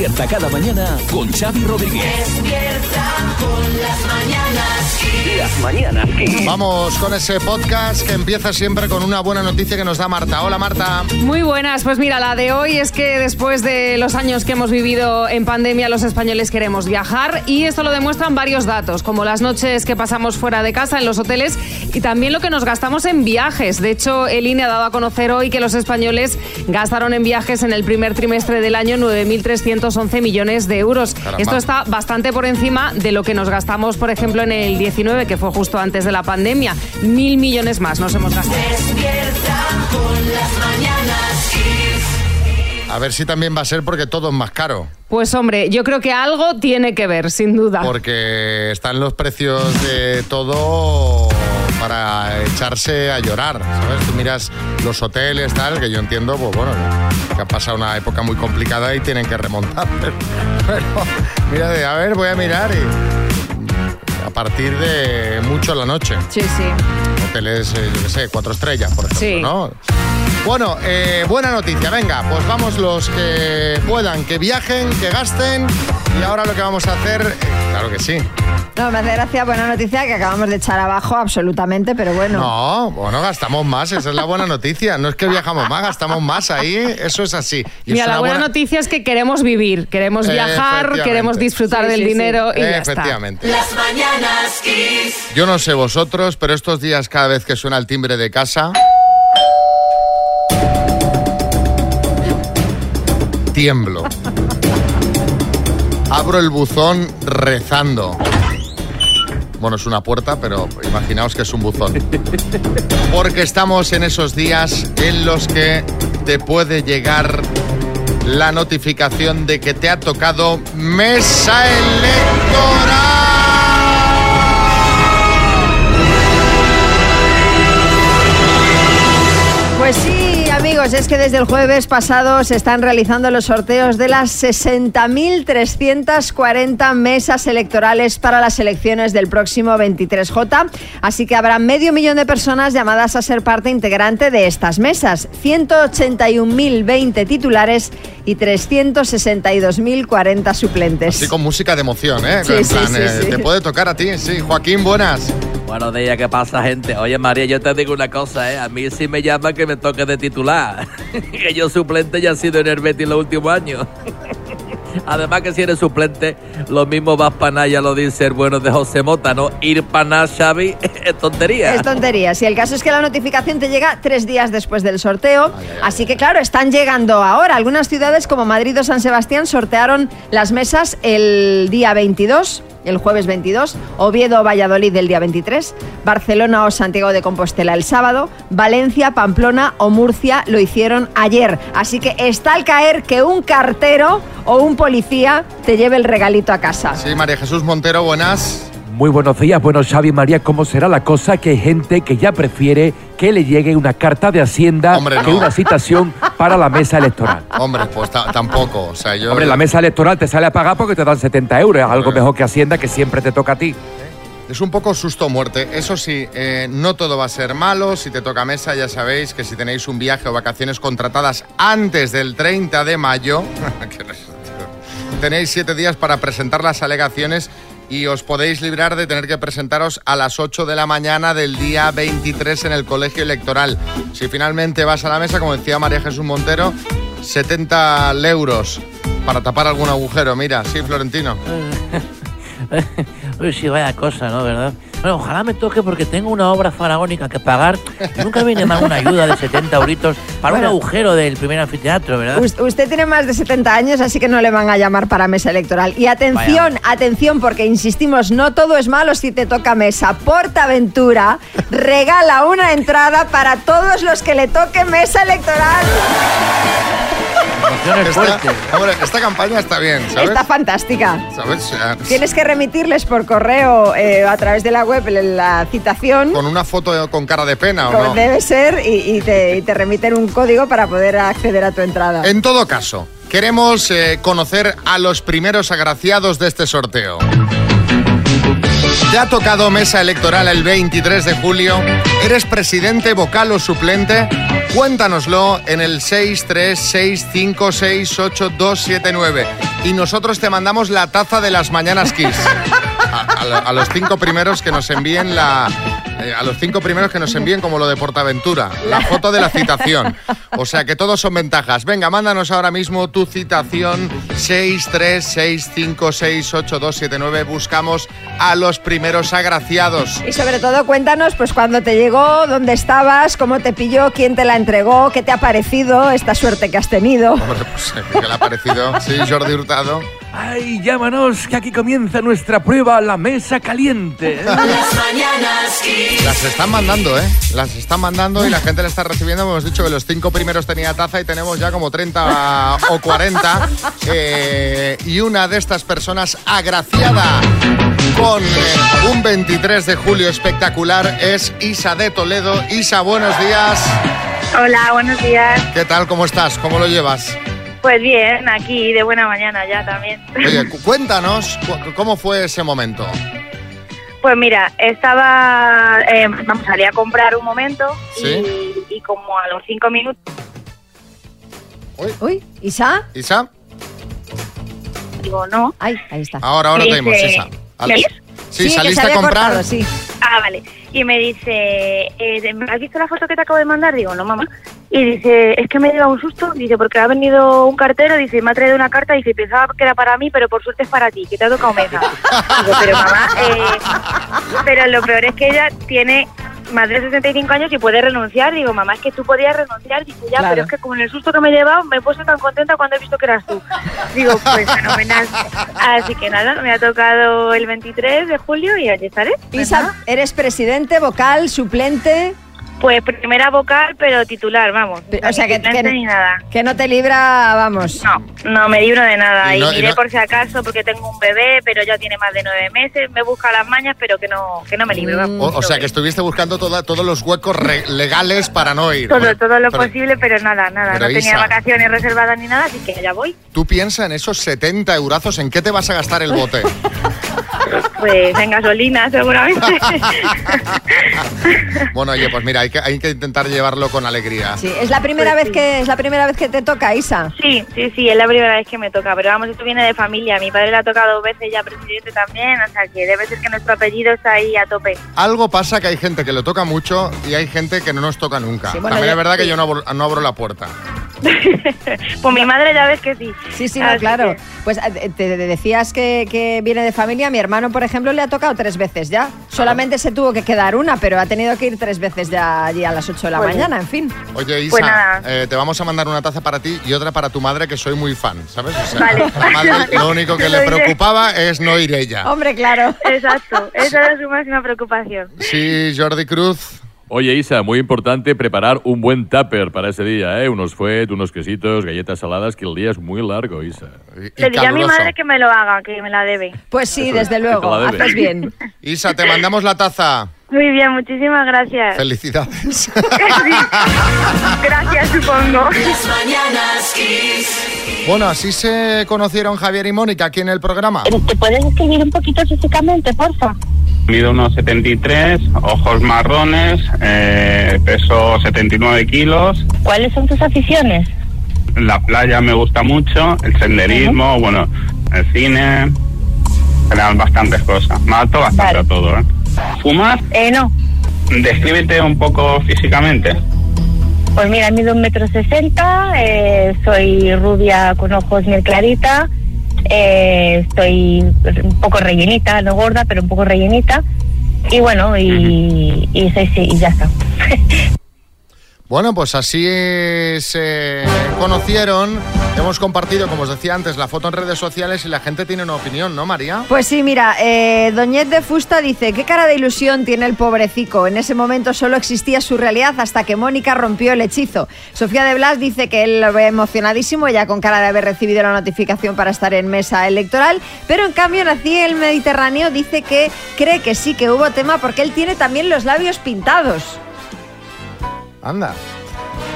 Despierta cada mañana con Xavi Rodríguez. Despierta con las mañanas Kiss. Las mañanas Kiss. Vamos con ese podcast que empieza siempre con una buena noticia que nos da Marta. Hola Marta. Muy buenas, pues mira, la de hoy es que después de los años que hemos vivido en pandemia, los españoles queremos viajar y esto lo demuestran varios datos, como las noches que pasamos fuera de casa en los hoteles y también lo que nos gastamos en viajes. De hecho, el INE ha dado a conocer hoy que los españoles gastaron en viajes en el primer trimestre del año 9.311 millones de euros. Caramba. Esto está bastante por encima de lo que nos gastamos, por ejemplo, en el 19, que fue justo antes de la pandemia. Mil millones más nos hemos gastado. Despierta con las mañanas. A ver si también va a ser porque todo es más caro. Pues hombre, yo creo que algo tiene que ver, sin duda. Porque están los precios de todo para echarse a llorar, ¿sabes? Tú miras los hoteles, tal, que yo entiendo, pues bueno, que ha pasado una época muy complicada y tienen que remontar. Pero, mira, de, a ver, voy a mirar y a partir de mucho la noche. Sí, sí. Hoteles, eh, yo qué sé, cuatro estrellas, por ejemplo, Sí. ¿no? Bueno, eh, buena noticia, venga, pues vamos los que puedan, que viajen, que gasten y ahora lo que vamos a hacer, eh, claro que sí. No, me hace gracia, buena noticia que acabamos de echar abajo absolutamente, pero bueno. No, bueno, gastamos más, esa es la buena noticia. No es que viajamos más, gastamos más ahí, eso es así. Y Mira, es la buena noticia es que queremos vivir, queremos viajar, Efectivamente. queremos disfrutar Sí, del sí, sí. dinero y ya está. Efectivamente. Las mañanas. Yo no sé vosotros, pero estos días cada vez que suena el timbre de casa... Tiemblo. Abro el buzón rezando. Bueno, es una puerta, pero imaginaos que es un buzón. Porque estamos en esos días en los que te puede llegar la notificación de que te ha tocado mesa electoral. Amigos, es que desde el jueves pasado se están realizando los sorteos de las 60.340 mesas electorales para las elecciones del próximo 23J. Así que habrá medio millón de personas llamadas a ser parte integrante de estas mesas. 181.020 titulares y 362.040 suplentes. Sí, con música de emoción, ¿eh? Sí, en sí, plan, sí, eh, sí. Te puede tocar a ti, sí. Joaquín, buenas. Buenos días, ¿qué pasa, gente? Oye, María, yo te digo una cosa, ¿eh? A mí sí me llama que me toque de titular. que yo suplente ya he sido en el Betis los últimos años. Además que si eres suplente, lo mismo vas para nada, ya lo dice el bueno de José Mota, ¿no? Ir para nada, Xavi, es tontería. Es tontería. Si el caso es que la notificación te llega tres días después del sorteo. Así que, claro, están llegando ahora. Algunas ciudades como Madrid o San Sebastián sortearon las mesas el día 22. El jueves 22, Oviedo Valladolid el día 23, Barcelona o Santiago de Compostela el sábado, Valencia, Pamplona o Murcia lo hicieron ayer. Así que está al caer que un cartero o un policía te lleve el regalito a casa. Sí, María Jesús Montero, buenas. Muy buenos días, bueno Xavi María, ¿cómo será la cosa? Que hay gente que ya prefiere que le llegue una carta de Hacienda Hombre, que no. una citación para la mesa electoral. Hombre, pues ta- tampoco. O sea, yo. Hombre, la mesa electoral te sale a pagar porque te dan 70 euros, algo mejor que Hacienda que siempre te toca a ti. Es un poco susto muerte. Eso sí, eh, no todo va a ser malo. Si te toca mesa, ya sabéis que si tenéis un viaje o vacaciones contratadas antes del 30 de mayo, que tenéis siete días para presentar las alegaciones y os podéis librar de tener que presentaros a las 8 de la mañana del día 23 en el colegio electoral. Si finalmente vas a la mesa, como decía María Jesús Montero, 70 euros para tapar algún agujero. Mira, sí, Florentino. Uy, sí, vaya cosa, ¿no? ¿Verdad? Bueno, ojalá me toque porque tengo una obra faraónica que pagar. Nunca viene mal una ayuda de 70 euritos para Bueno. un agujero del primer anfiteatro, ¿verdad? Us- Usted tiene más de 70 años, así que no le van a llamar para mesa electoral. Y atención, atención, porque insistimos, no todo es malo si te toca mesa. Portaventura regala una entrada para todos los que le toque mesa electoral. Emociones Esta, fuertes. hombre, esta campaña está bien, ¿sabes? Está fantástica. Tienes que remitirles por correo eh, a través de la web la citación. Con una foto con cara de pena, ¿o como no? debe ser y, y te, y te remiten un código para poder acceder a tu entrada. En todo caso, queremos eh, conocer a los primeros agraciados de este sorteo. ¿Te ha tocado mesa electoral el 23 de julio? ¿Eres presidente, vocal o suplente? Cuéntanoslo en el 636568279 y nosotros te mandamos la taza de las mañanas Kiss. A, a los cinco primeros que nos envíen la eh, a los cinco primeros que nos envíen como lo de Portaventura, la foto de la citación. O sea que todos son ventajas. Venga, mándanos ahora mismo tu citación 636568279. Buscamos a los primeros agraciados. Y sobre todo cuéntanos pues cuándo te llegó, dónde estabas, cómo te pilló, quién te la entregó, qué te ha parecido, esta suerte que has tenido. Hombre, pues, eh, ¿qué le ha parecido? Sí, Jordi Hurtado. Ay, llámanos, que aquí comienza nuestra prueba, la mesa caliente. Las mañanas Kiss. Las están mandando, ¿eh? Las están mandando y la gente la está recibiendo. Hemos dicho que los cinco primeros tenía taza y tenemos ya como 30 o 40. Eh, y una de estas personas agraciada con eh, un 23 de julio espectacular es Isa de Toledo. Isa, buenos días. Hola, buenos días. ¿Qué tal? ¿Cómo estás? ¿Cómo lo llevas? Pues bien, aquí de buena mañana ya también. Oye, cu- cuéntanos cu- cómo fue ese momento. Pues mira, estaba, eh, vamos, salí a comprar un momento Sí. y, y como a los cinco minutos Uy, Isa. Isa, digo no. Ay, ahí está. ahora, ahora te dice- Isa. Sí, saliste a comprar. cortado, sí. Ah, vale. Y me dice, eh, ¿me has visto la foto que te acabo de mandar? Digo, no, mamá. Y dice, es que me dio un susto. Dice, porque ha venido un cartero, dice, me ha traído una carta. Dice, pensaba que era para mí, pero por suerte es para ti, que te ha tocado mesa. Digo, pero mamá, eh, pero lo peor es que ella tiene más de 65 años y puede renunciar. Digo, mamá, es que tú podías renunciar. Dice, ya, Claro. pero es que con el susto que me he llevado, me he puesto tan contenta cuando he visto que eras tú. Digo, pues fenomenal. Así que nada, me ha tocado el 23 de julio y allí estaré. Pues Isa, nada. eres presidente, vocal, suplente. Pues primera vocal, pero titular, vamos. O sea, que, que- ni nada. que no te libra, vamos. No, no me libro de nada. Y Y, no- y miré no- por si acaso, porque tengo un bebé, pero ya tiene más de nueve meses. Me busca las mañas, pero que no, que no me libro. Mm. vamos. O, o sea, que estuviste buscando toda- todos los huecos re- legales para no ir. Todo, Bueno, todo lo pero posible, pero nada, nada. pero no tenía Isa- vacaciones reservadas ni nada, así que ya voy. Tú piensa en esos 70 eurazos, ¿en qué te vas a gastar el bote? Pues en gasolina, seguramente. bueno, oye, pues mira, hay que, hay que intentar llevarlo con alegría. Sí, es la primera Pues vez sí. que es la primera vez que te toca, Isa. Sí, sí, sí, es la primera vez que me toca, pero vamos, esto viene de familia. Mi padre le ha tocado dos veces ya presidente también, o sea que debe ser que nuestro apellido está ahí a tope. Algo pasa que hay gente que lo toca mucho y hay gente que no nos toca nunca. Sí, bueno, También yo- es verdad que yo no abro, no abro la puerta. pues mi madre ya ves que sí. Sí, sí, no, claro. que- Pues eh, te decías que, que viene de familia. Mi hermano, por ejemplo, le ha tocado tres veces ya. Solamente se tuvo que quedar una, pero ha tenido que ir tres veces ya allí a las 8 de la mañana, en fin. Oye, Isa, Pues nada. eh, te vamos a mandar una taza para ti y otra para tu madre, que soy muy fan, ¿sabes? O sea, Vale. la madre lo único que le preocupaba es no ir ella. Hombre, claro. Exacto, esa era su máxima preocupación. Sí, Jordi Cruz. Oye, Isa, muy importante preparar un buen tupper para ese día, ¿eh? Unos fuet, unos quesitos, galletas saladas, que el día es muy largo, Isa. y- y Le diré a mi madre que me lo haga, que me la debe. Pues sí, desde luego. Haces bien. Isa, te mandamos la taza. Muy bien, muchísimas gracias. Felicidades. Sí. Gracias, supongo. Las mañanas Kiss. bueno, así se conocieron Javier y Mónica aquí en el programa. ¿Te puedes escribir un poquito físicamente, porfa? Mido unos 73, ojos marrones, eh, peso 79 kilos. ¿Cuáles son tus aficiones? La playa me gusta mucho, el senderismo, bueno, el cine, general bastantes cosas. Me adapto bastante Vale. a todo, ¿eh? ¿Fumas? Eh, no. Descríbete un poco físicamente. Pues mira, mido un metro sesenta, eh, soy rubia con ojos miel clarita, eh, estoy un poco rellenita, no gorda, pero un poco rellenita. Y bueno, y, y, sí, y ya está. Bueno, pues así se conocieron. Hemos compartido, como os decía antes, la foto en redes sociales y la gente tiene una opinión, ¿no, María? Pues sí, mira, eh, Doñet de Fusta dice, qué cara de ilusión tiene el pobrecico. En ese momento solo existía su realidad hasta que Mónica rompió el hechizo. Sofía de Blas dice que él lo ve emocionadísimo, ella con cara de haber recibido la notificación para estar en mesa electoral, pero en cambio Nací el Mediterráneo dice que cree que sí que hubo tema porque él tiene también los labios pintados. Anda.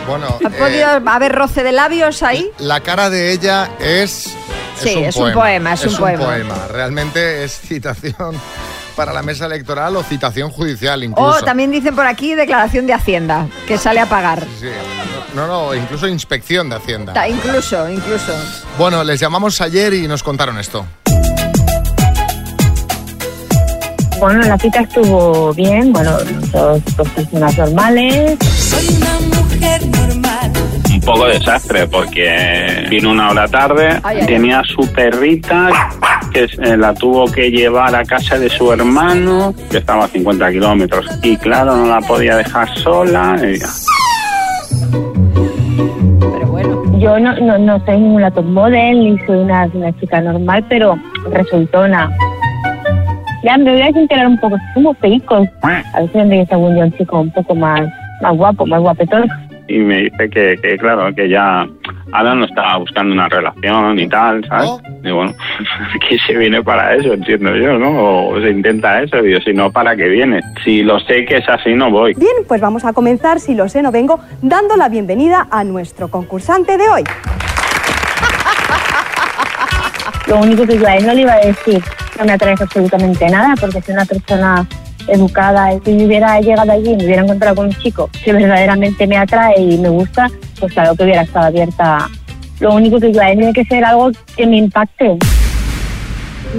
Bueno, ¿Ha eh, podido haber roce de labios ahí? la cara de ella es. Sí, es un poema, es un poema. Realmente es citación para la mesa electoral o citación judicial O incluso. también dicen por aquí declaración de Hacienda, que sale a pagar. Sí. No, no, incluso inspección de Hacienda. Ta- Incluso, incluso. Bueno, les llamamos ayer y nos contaron esto. Bueno, la cita estuvo bien, bueno, dos, dos personas normales. Soy una mujer normal. Un poco desastre porque vino una hora tarde, Ay, ay, tenía su perrita que eh, la tuvo que llevar a casa de su hermano, que estaba a 50 kilómetros, y claro, no la podía dejar sola. y- Pero bueno. Yo no, no, no soy ninguna top model ni soy una, una chica normal, pero resultona. Ya me voy a enterar un poco, somos pericos. A ver si donde según yo un chico un poco más, más guapo, más guapetón. y me dice que, que, claro, que ya ahora no estaba buscando una relación y tal, ¿sabes? Y bueno, que se viene para eso, entiendo yo, ¿no? O se intenta eso, digo, si no, ¿para qué viene? Si lo sé que es así, no voy. Bien, pues vamos a comenzar, si lo sé, no vengo, dando la bienvenida a nuestro concursante de hoy. Lo único que yo a él no le iba a decir, no me atrae absolutamente nada, porque soy una persona educada y si yo hubiera llegado allí y me hubiera encontrado con un chico que verdaderamente me atrae y me gusta, pues claro que hubiera estado abierta. Lo único que yo a él tiene que ser algo que me impacte.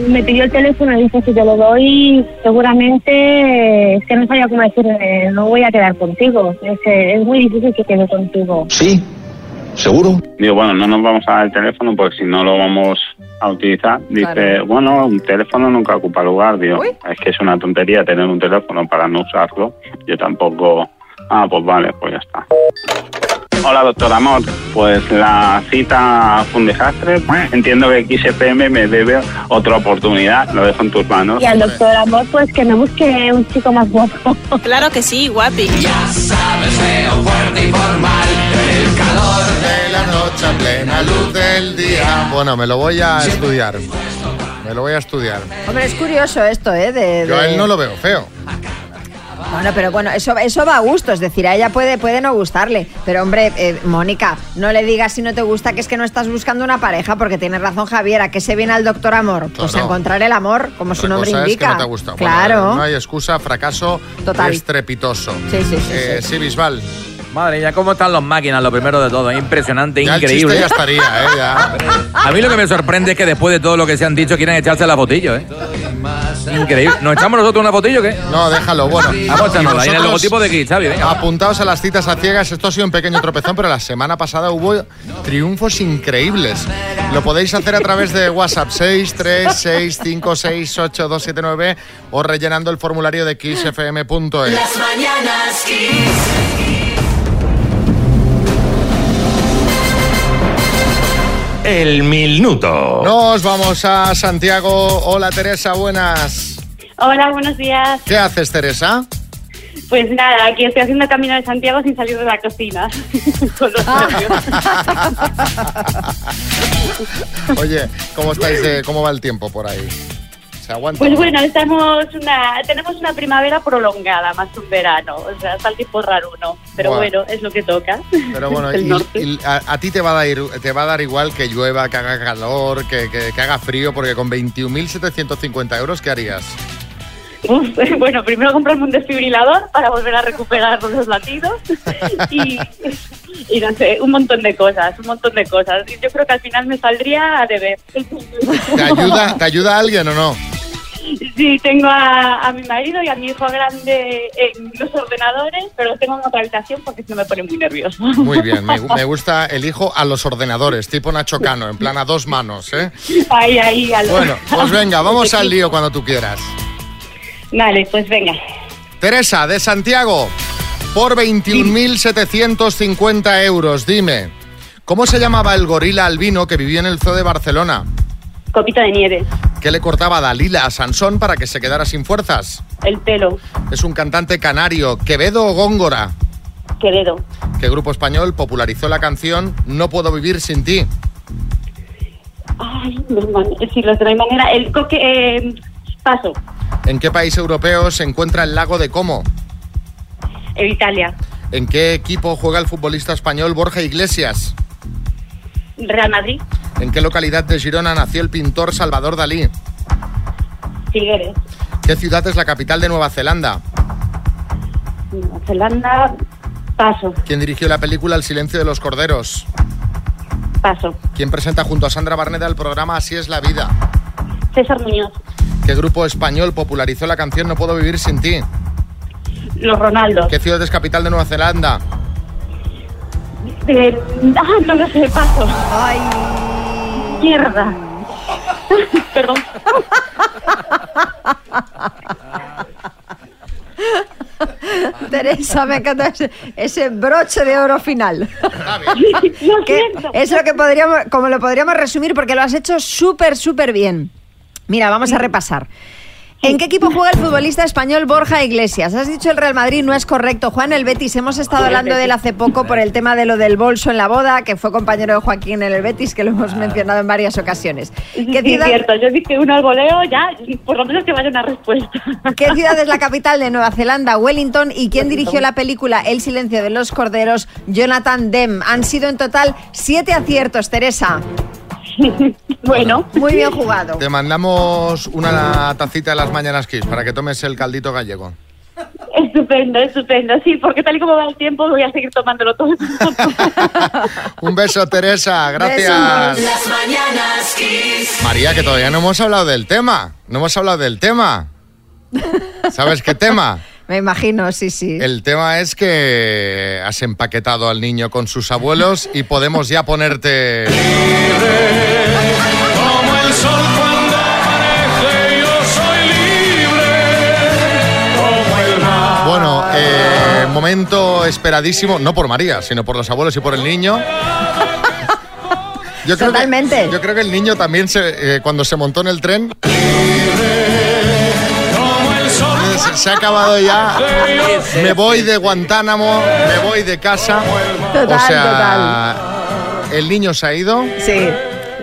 Me pidió el teléfono y dice, si te lo doy, seguramente es que no sabía cómo decirle, no voy a quedar contigo. Es, es muy difícil que quede contigo. Sí, ¿seguro? Digo, bueno, no nos vamos a dar el teléfono porque si no lo vamos a utilizar. Dice, Claro. bueno, un teléfono nunca ocupa lugar. Digo, es que es una tontería tener un teléfono para no usarlo. Yo tampoco... Ah, pues vale, pues ya está. Hola, doctor Amor. Pues la cita fue un desastre. Entiendo que XFM me debe otra oportunidad. Lo dejo en tus manos. Y al doctor Amor, pues que me busque un chico más guapo. Claro que sí, guapi. Ya sabes, feo, fuerte y formal. Calor de la noche a plena luz del día. Bueno, me lo voy a estudiar. Me lo voy a estudiar. Hombre, es curioso esto, ¿eh? De, Yo a de- él no lo veo feo. Bueno, pero bueno, eso, eso va a gusto, es decir, a ella puede, puede no gustarle. Pero hombre, eh, Mónica, no le digas si no te gusta que es que no estás buscando una pareja, porque tiene razón Javier, ¿a qué se viene al doctor amor? Pues a encontrar el amor, como su Otra nombre cosa es que indica. no te ha gustado. Bueno, Claro. no hay excusa, fracaso Total. estrepitoso. Sí, sí, sí, Eh, sí, Bisbal. Madre mía, cómo están las máquinas, lo primero de todo. Es impresionante, Ya el increíble. chiste ya estaría, ¿eh? Ya. A mí lo que me sorprende es que después de todo lo que se han dicho quieren echarse la fotillo, ¿eh? Increíble. ¿Nos echamos nosotros una fotillo o qué? No, déjalo, bueno. Vamos a echarnos ahí en el logotipo de aquí, Xavi, venga. Apuntaos a las citas a ciegas. Esto ha sido un pequeño tropezón, pero la semana pasada hubo triunfos increíbles. Lo podéis hacer a través de WhatsApp 636568279 o rellenando el formulario de kissfm.es. Las mañanas Kiss. El minuto. Nos vamos a Santiago. Hola Teresa, buenas. Hola, buenos días. ¿Qué haces, Teresa? Pues nada, aquí estoy haciendo camino de Santiago sin salir de la cocina. Con los. Oye, ¿cómo estáis? de- ¿Cómo va el tiempo por ahí? ¿Se aguanta? Pues bueno, estamos una, tenemos una primavera prolongada, más un verano. O sea, está el tiempo raro uno. Pero bueno, es lo que toca. Pero bueno, y- a, a ti te va, a dar, te va a dar igual que llueva, que haga calor, que, que- que haga frío, porque con 21.750 euros, ¿qué harías? Uf, bueno, primero comprarme un desfibrilador para volver a recuperar los latidos y, y no sé, un montón de cosas, un montón de cosas. Y Yo creo que al final me saldría a deber. ¿Te ayuda, ¿te ayuda alguien o no? Sí, tengo a, a mi marido y a mi hijo grande en los ordenadores, pero los tengo en otra habitación porque se me pone muy nervioso. Muy bien, me, gu- me gusta el hijo a los ordenadores, tipo Nacho Cano, en plan a dos manos, ¿eh? Ahí, ahí, a lo- Bueno, pues venga, vamos al lío cuando tú quieras. Vale, pues venga. Teresa, de Santiago, por 21.750 euros, dime, ¿cómo se llamaba el gorila albino que vivía en el zoo de Barcelona? Copita de nieve, ¿Qué le cortaba Dalila a Sansón para que se quedara sin fuerzas? el pelo, Es un cantante canario, Quevedo o Góngora. Quevedo, ¿Qué grupo español popularizó la canción No puedo vivir sin ti? Ay, sí, los de hay manera. El coque, eh, paso, ¿En qué país europeo se encuentra el lago de Como? en Italia, ¿En qué equipo juega el futbolista español Borja Iglesias? Real Madrid, ¿En qué localidad de Girona nació el pintor Salvador Dalí? Figueres, ¿Qué ciudad es la capital de Nueva Zelanda? Nueva Zelanda, paso, ¿Quién dirigió la película El silencio de los corderos? paso. ¿Quién presenta junto a Sandra Barneda el programa Así es la vida? César Muñoz, ¿Qué grupo español popularizó la canción No puedo vivir sin ti? los Ronaldos. ¿Qué ciudad es capital de Nueva Zelanda? Eh, ah, no lo sé, paso. Ay. Mierda. Perdón. Teresa, me encanta ese, ese broche de oro final. Lo Que es lo que podríamos, como lo podríamos resumir, porque lo has hecho súper, súper bien. Mira, vamos a repasar. ¿En qué equipo juega el futbolista español Borja Iglesias? Has dicho el Real Madrid, no es correcto. Juan el Betis, hemos estado hablando de él hace poco por el tema de lo del bolso en la boda, que fue compañero de Joaquín en el Betis, que lo hemos mencionado en varias ocasiones. ¿Qué Sí, ciudad, cierto. Yo dije uno al voleo, ya, por lo menos que vaya una respuesta. ¿Qué ciudad es la capital de Nueva Zelanda? Wellington. ¿Y quién dirigió la película El silencio de los corderos? Jonathan Demme. Han sido en total siete aciertos, Teresa. bueno. Muy bien jugado. Te mandamos una tacita de las mañanas Kiss para que tomes el caldito gallego. Estupendo, estupendo. Sí, porque tal y como va el tiempo voy a seguir tomándolo todo. Un beso, Teresa. Gracias. Las mañanas Kiss. María, que todavía no hemos hablado del tema. No hemos hablado del tema. ¿Sabes qué tema? Me imagino, sí, sí. El tema es que has empaquetado al niño con sus abuelos y podemos ya ponerte... Como el sol cuando amanece, yo soy libre. Como el mar. Bueno, eh, momento esperadísimo, no por María, sino por los abuelos y por el niño. Yo creo Totalmente. Que, yo creo que el niño también, se, eh, cuando se montó en el tren, se, se ha acabado ya. Me voy de Guantánamo, me voy de casa. Total, o sea, el niño se ha ido. Sí,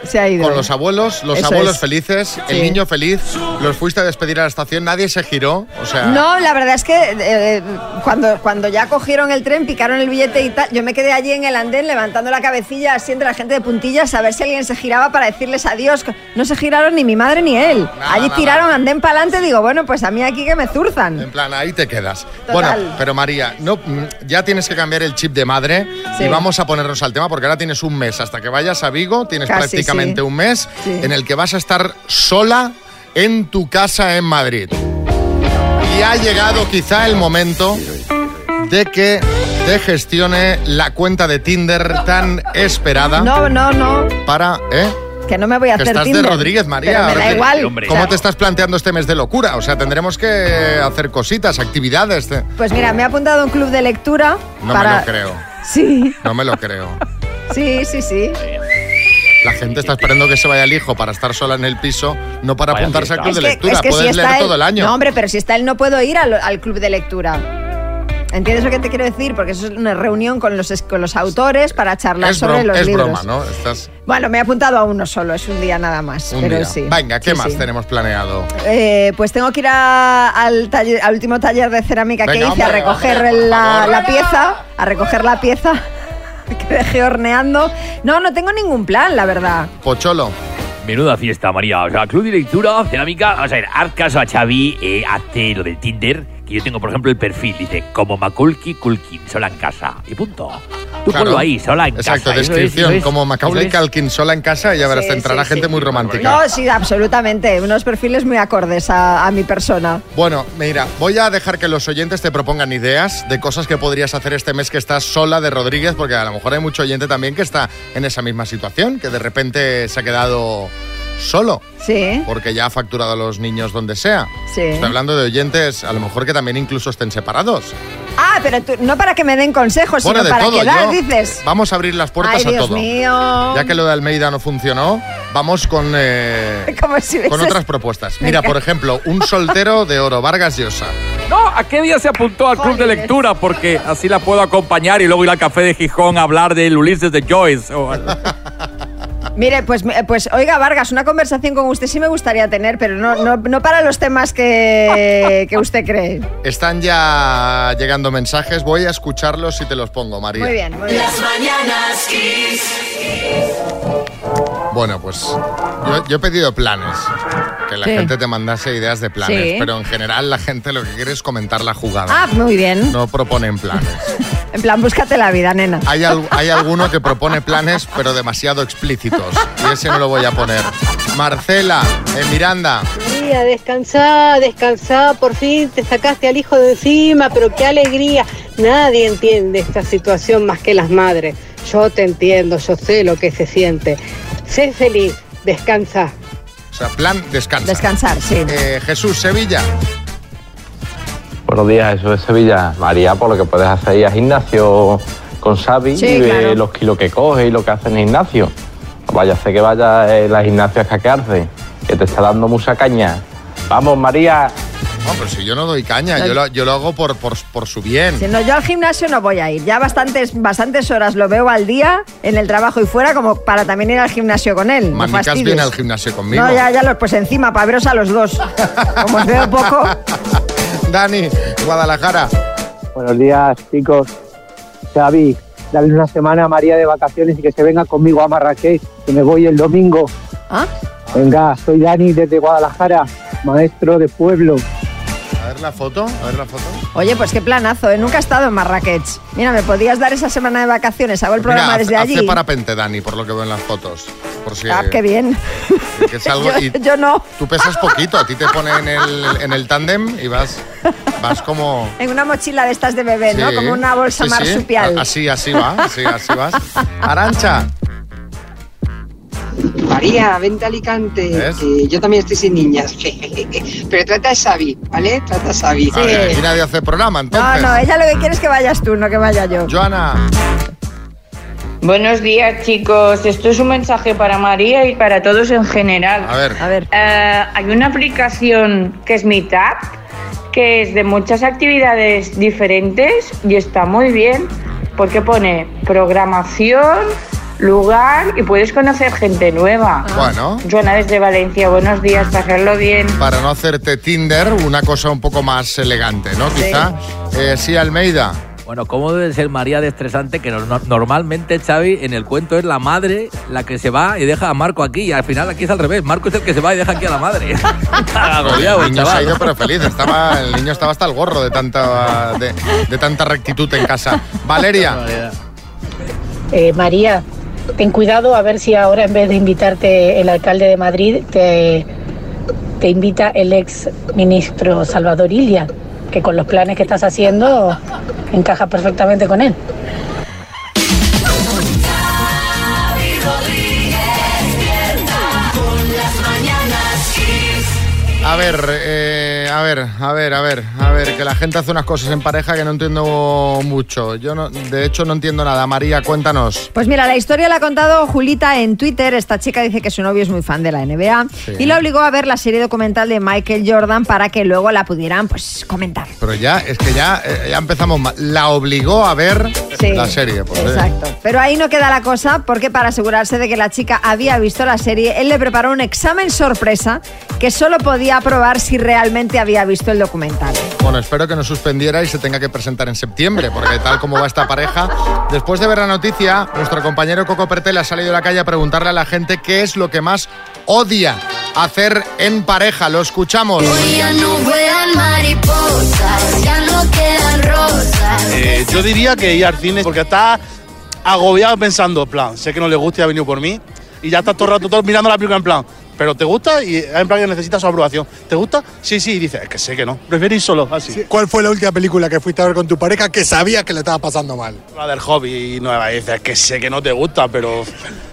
se ha ido. Con los abuelos, los Eso abuelos es. felices, el Sí. niño feliz, los fuiste a despedir a la estación, nadie se giró, o sea... No, la verdad es que eh, cuando, cuando ya cogieron el tren, picaron el billete y tal, yo me quedé allí en el andén levantando la cabecilla así entre la gente de puntillas a ver si alguien se giraba para decirles adiós. No se giraron ni mi madre ni él. Nada, allí nada. tiraron andén para adelante, digo, bueno, pues a mí aquí que me zurzan. En plan, ahí te quedas. Total. Bueno, pero María, no, mm, ya tienes que cambiar el chip de madre Sí. y vamos a ponernos al tema porque ahora tienes un mes hasta que vayas a Vigo, tienes Casi, prácticamente sí. un mes Sí. en el que vas a estar sola en tu casa en Madrid. Y ha llegado quizá el momento de que te gestione la cuenta de Tinder tan esperada No, no, no, para... ¿eh? que no me voy a Que hacer estás de. Rodríguez, María. Pero me da te- igual. ¿Cómo te estás planteando este mes de locura? O sea, tendremos que hacer cositas, actividades. de- Pues mira, me he apuntado a un club de lectura No para... me lo creo. Sí, No me lo creo. sí, sí, sí. La gente está esperando que se vaya el hijo para estar sola en el piso, no para Vaya apuntarse al club de Es que- lectura. es que Puedes si leer él- todo el año. No, hombre, pero si está él no puedo ir al, al club de lectura. ¿Entiendes lo que te quiero decir? Porque eso es una reunión con los, es- con los autores para charlar es sobre los es libros. broma, ¿no? Estás Bueno, me he apuntado a uno solo, es un día nada más. un pero día. sí. Venga, ¿qué Sí, más sí. tenemos planeado? Eh, pues tengo que ir a- al, taller- al último taller de cerámica que Venga, hice a hombre, recoger hombre, la, la pieza, a recoger la pieza que dejé horneando. No, no tengo ningún plan, la verdad. Pocholo. Menuda fiesta, María. O sea, club de lectura, cerámica. Vamos a ver, haz caso a Xavi, eh, hazte lo del Tinder. Que yo tengo, por ejemplo, el perfil. Dice, como Maculki Culkin, sola en casa. Y punto. Tú Claro. ponlo ahí, sola en Exacto, casa. Eso es, descripción. eso es, como Macaulay es. Culkin sola en casa y ya verás, Sí, te entrará sí, gente sí. muy romántica. No, sí, absolutamente. Unos perfiles muy acordes a, a mi persona. Bueno, mira, voy a dejar que los oyentes te propongan ideas de cosas que podrías hacer este mes que estás sola de Rodríguez, porque a lo mejor hay mucho oyente también que está en esa misma situación, que de repente se ha quedado solo, Sí, porque ya ha facturado a los niños donde sea. sí. Estoy hablando de oyentes, a lo mejor que también incluso estén separados. Ah, pero tú- no para que me den consejos, Bueno, sino de para todo, quedar, yo- dices. Vamos a abrir las puertas Ay, a Dios todo. mío. Ya que lo de Almeida no funcionó, vamos con, eh, Como si con otras propuestas. Mira, Venga. por ejemplo, un soltero de oro, Vargas Llosa. No, ¿a qué día se apuntó al club de lectura? Porque así la puedo acompañar y luego ir al café de Gijón a hablar del Ulises de Joyce. o. Mire, pues, pues oiga, Vargas, una conversación con usted sí me gustaría tener, pero no, no, no para los temas que, que usted cree. Están ya llegando mensajes, voy a escucharlos y te los pongo, María. Muy bien, muy bien. Las mañanas Kiss. Bueno, pues yo, yo he pedido planes. que la Sí. gente te mandase ideas de planes, Sí. pero en general la gente lo que quiere es comentar la jugada. Ah, muy bien. No proponen planes. En plan, búscate la vida, nena. Hay, al- hay alguno que propone planes, pero demasiado explícitos. Y ese no lo voy a poner. Marcela, en Miranda. María, descansá, descansá, por fin te sacaste al hijo de encima, pero qué alegría. Nadie entiende esta situación más que las madres. Yo te entiendo, yo sé lo que se siente. Sé feliz, descansa. O sea, plan descansa. Descansar, sí. Eh, Jesús, Sevilla. Buenos días, eso es Sevilla. María, por lo que puedes hacer ir al gimnasio con Xavi Sí, y ver claro. los kilos que coge y lo que hace en el gimnasio. Vaya a ser que vaya a la gimnasio a escaquearse, que te está dando mucha caña. Vamos, María. No, pero si yo no doy caña, No. yo lo, yo lo hago por, por, por su bien. Si no, yo al gimnasio no voy a ir. Ya bastantes, bastantes horas lo veo al día en el trabajo y fuera como para también ir al gimnasio con él. Manicas viene al gimnasio conmigo. No, ya, ya, los- pues encima, para veros a los dos. Como os veo poco. Dani, Guadalajara. Buenos días, chicos. Xavi, dale una semana a María de vacaciones y que se venga conmigo a Marrakech, que me voy el domingo. ¿Ah? Venga, soy Dani desde Guadalajara, maestro de pueblo. A ver la foto, a ver la foto. Oye, pues qué planazo, ¿eh? Nunca he estado en Marrakech. Mira, me podías dar esa semana de vacaciones. Hago el programa Mira, desde hace- allí. hace parapente, Dani, por lo que veo en las fotos. Por si, Ah, qué bien. que es algo- yo, yo no. tú pesas poquito, a ti te ponen en el, en el tándem y vas, vas como... En una mochila de estas de bebé, ¿no? Sí, Como una bolsa sí, sí. marsupial. A- Así, así va, así, así vas. Arancha. María, vente a Alicante. ¿Ves? que yo también estoy sin niñas. Pero trata a Xavi, ¿vale? Trata a Xavi. A ver, aquí nadie hace programa, No, entonces. no, ella lo que quiere es que vayas tú, no que vaya yo. Joana. Buenos días, chicos. Esto es un mensaje para María y para todos en general. A ver. A ver. Eh, hay una aplicación que es Meetup, que es de muchas actividades diferentes y está muy bien porque pone programación, lugar y puedes conocer gente nueva. Bueno. Joana desde Valencia, buenos días, pasarlo bien. Para no hacerte Tinder, una cosa un poco más elegante, ¿no? Quizá. Eh, sí, Almeida. Bueno, ¿cómo debe ser María de estresante? Que no- no- normalmente, Xavi, en el cuento es la madre la que se va y deja a Marco aquí. Y al final aquí es al revés. Marco es el que se va y deja aquí a la madre. Agobiado, el el niño se ha ido pero feliz. Estaba, el niño estaba hasta el gorro de tanta, de, de tanta rectitud en casa. Valeria. Eh, María, ten cuidado a ver si ahora en vez de invitarte el alcalde de Madrid, te, te invita el ex ministro Salvador Ilia, que con los planes que estás haciendo encaja perfectamente con él. A ver, eh, a ver, a ver, a ver, a ver, que la gente hace unas cosas en pareja que no entiendo mucho. Yo, no, de hecho, no entiendo nada. María, cuéntanos. Pues mira, la historia la ha contado Julita en Twitter. Esta chica dice que su novio es muy fan de la NBA Sí. y la obligó a ver la serie documental de Michael Jordan para que luego la pudieran pues comentar. Pero ya, es que ya, eh, ya empezamos mal. La obligó a ver Sí, la serie. Pues, eh. Exacto. Pero ahí no queda la cosa porque para asegurarse de que la chica había visto la serie, él le preparó un examen sorpresa que solo podía aprobar si realmente había visto el documental. Bueno, espero que no suspendiera y se tenga que presentar en septiembre, porque tal como va esta pareja, después de ver la noticia, nuestro compañero Coco Pertel ha salido a la calle a preguntarle a la gente qué es lo que más odia hacer en pareja. Lo escuchamos. Ya no vuelan mariposas, ya no quedan rosas. Eh, yo diría que ir al cine porque está agobiado pensando, en plan, sé que no le gusta y ha venido por mí y ya está todo el rato todo mirando la película en plan, pero ¿te gusta? Y en plan que necesita su aprobación. ¿Te gusta? Sí, sí, y dice, es que sé que no, prefiero ir solo, así. ¿Cuál fue la última película que fuiste a ver con tu pareja que sabías que le estaba pasando mal? La del hobby y nueva, y dice, es que sé que no te gusta, pero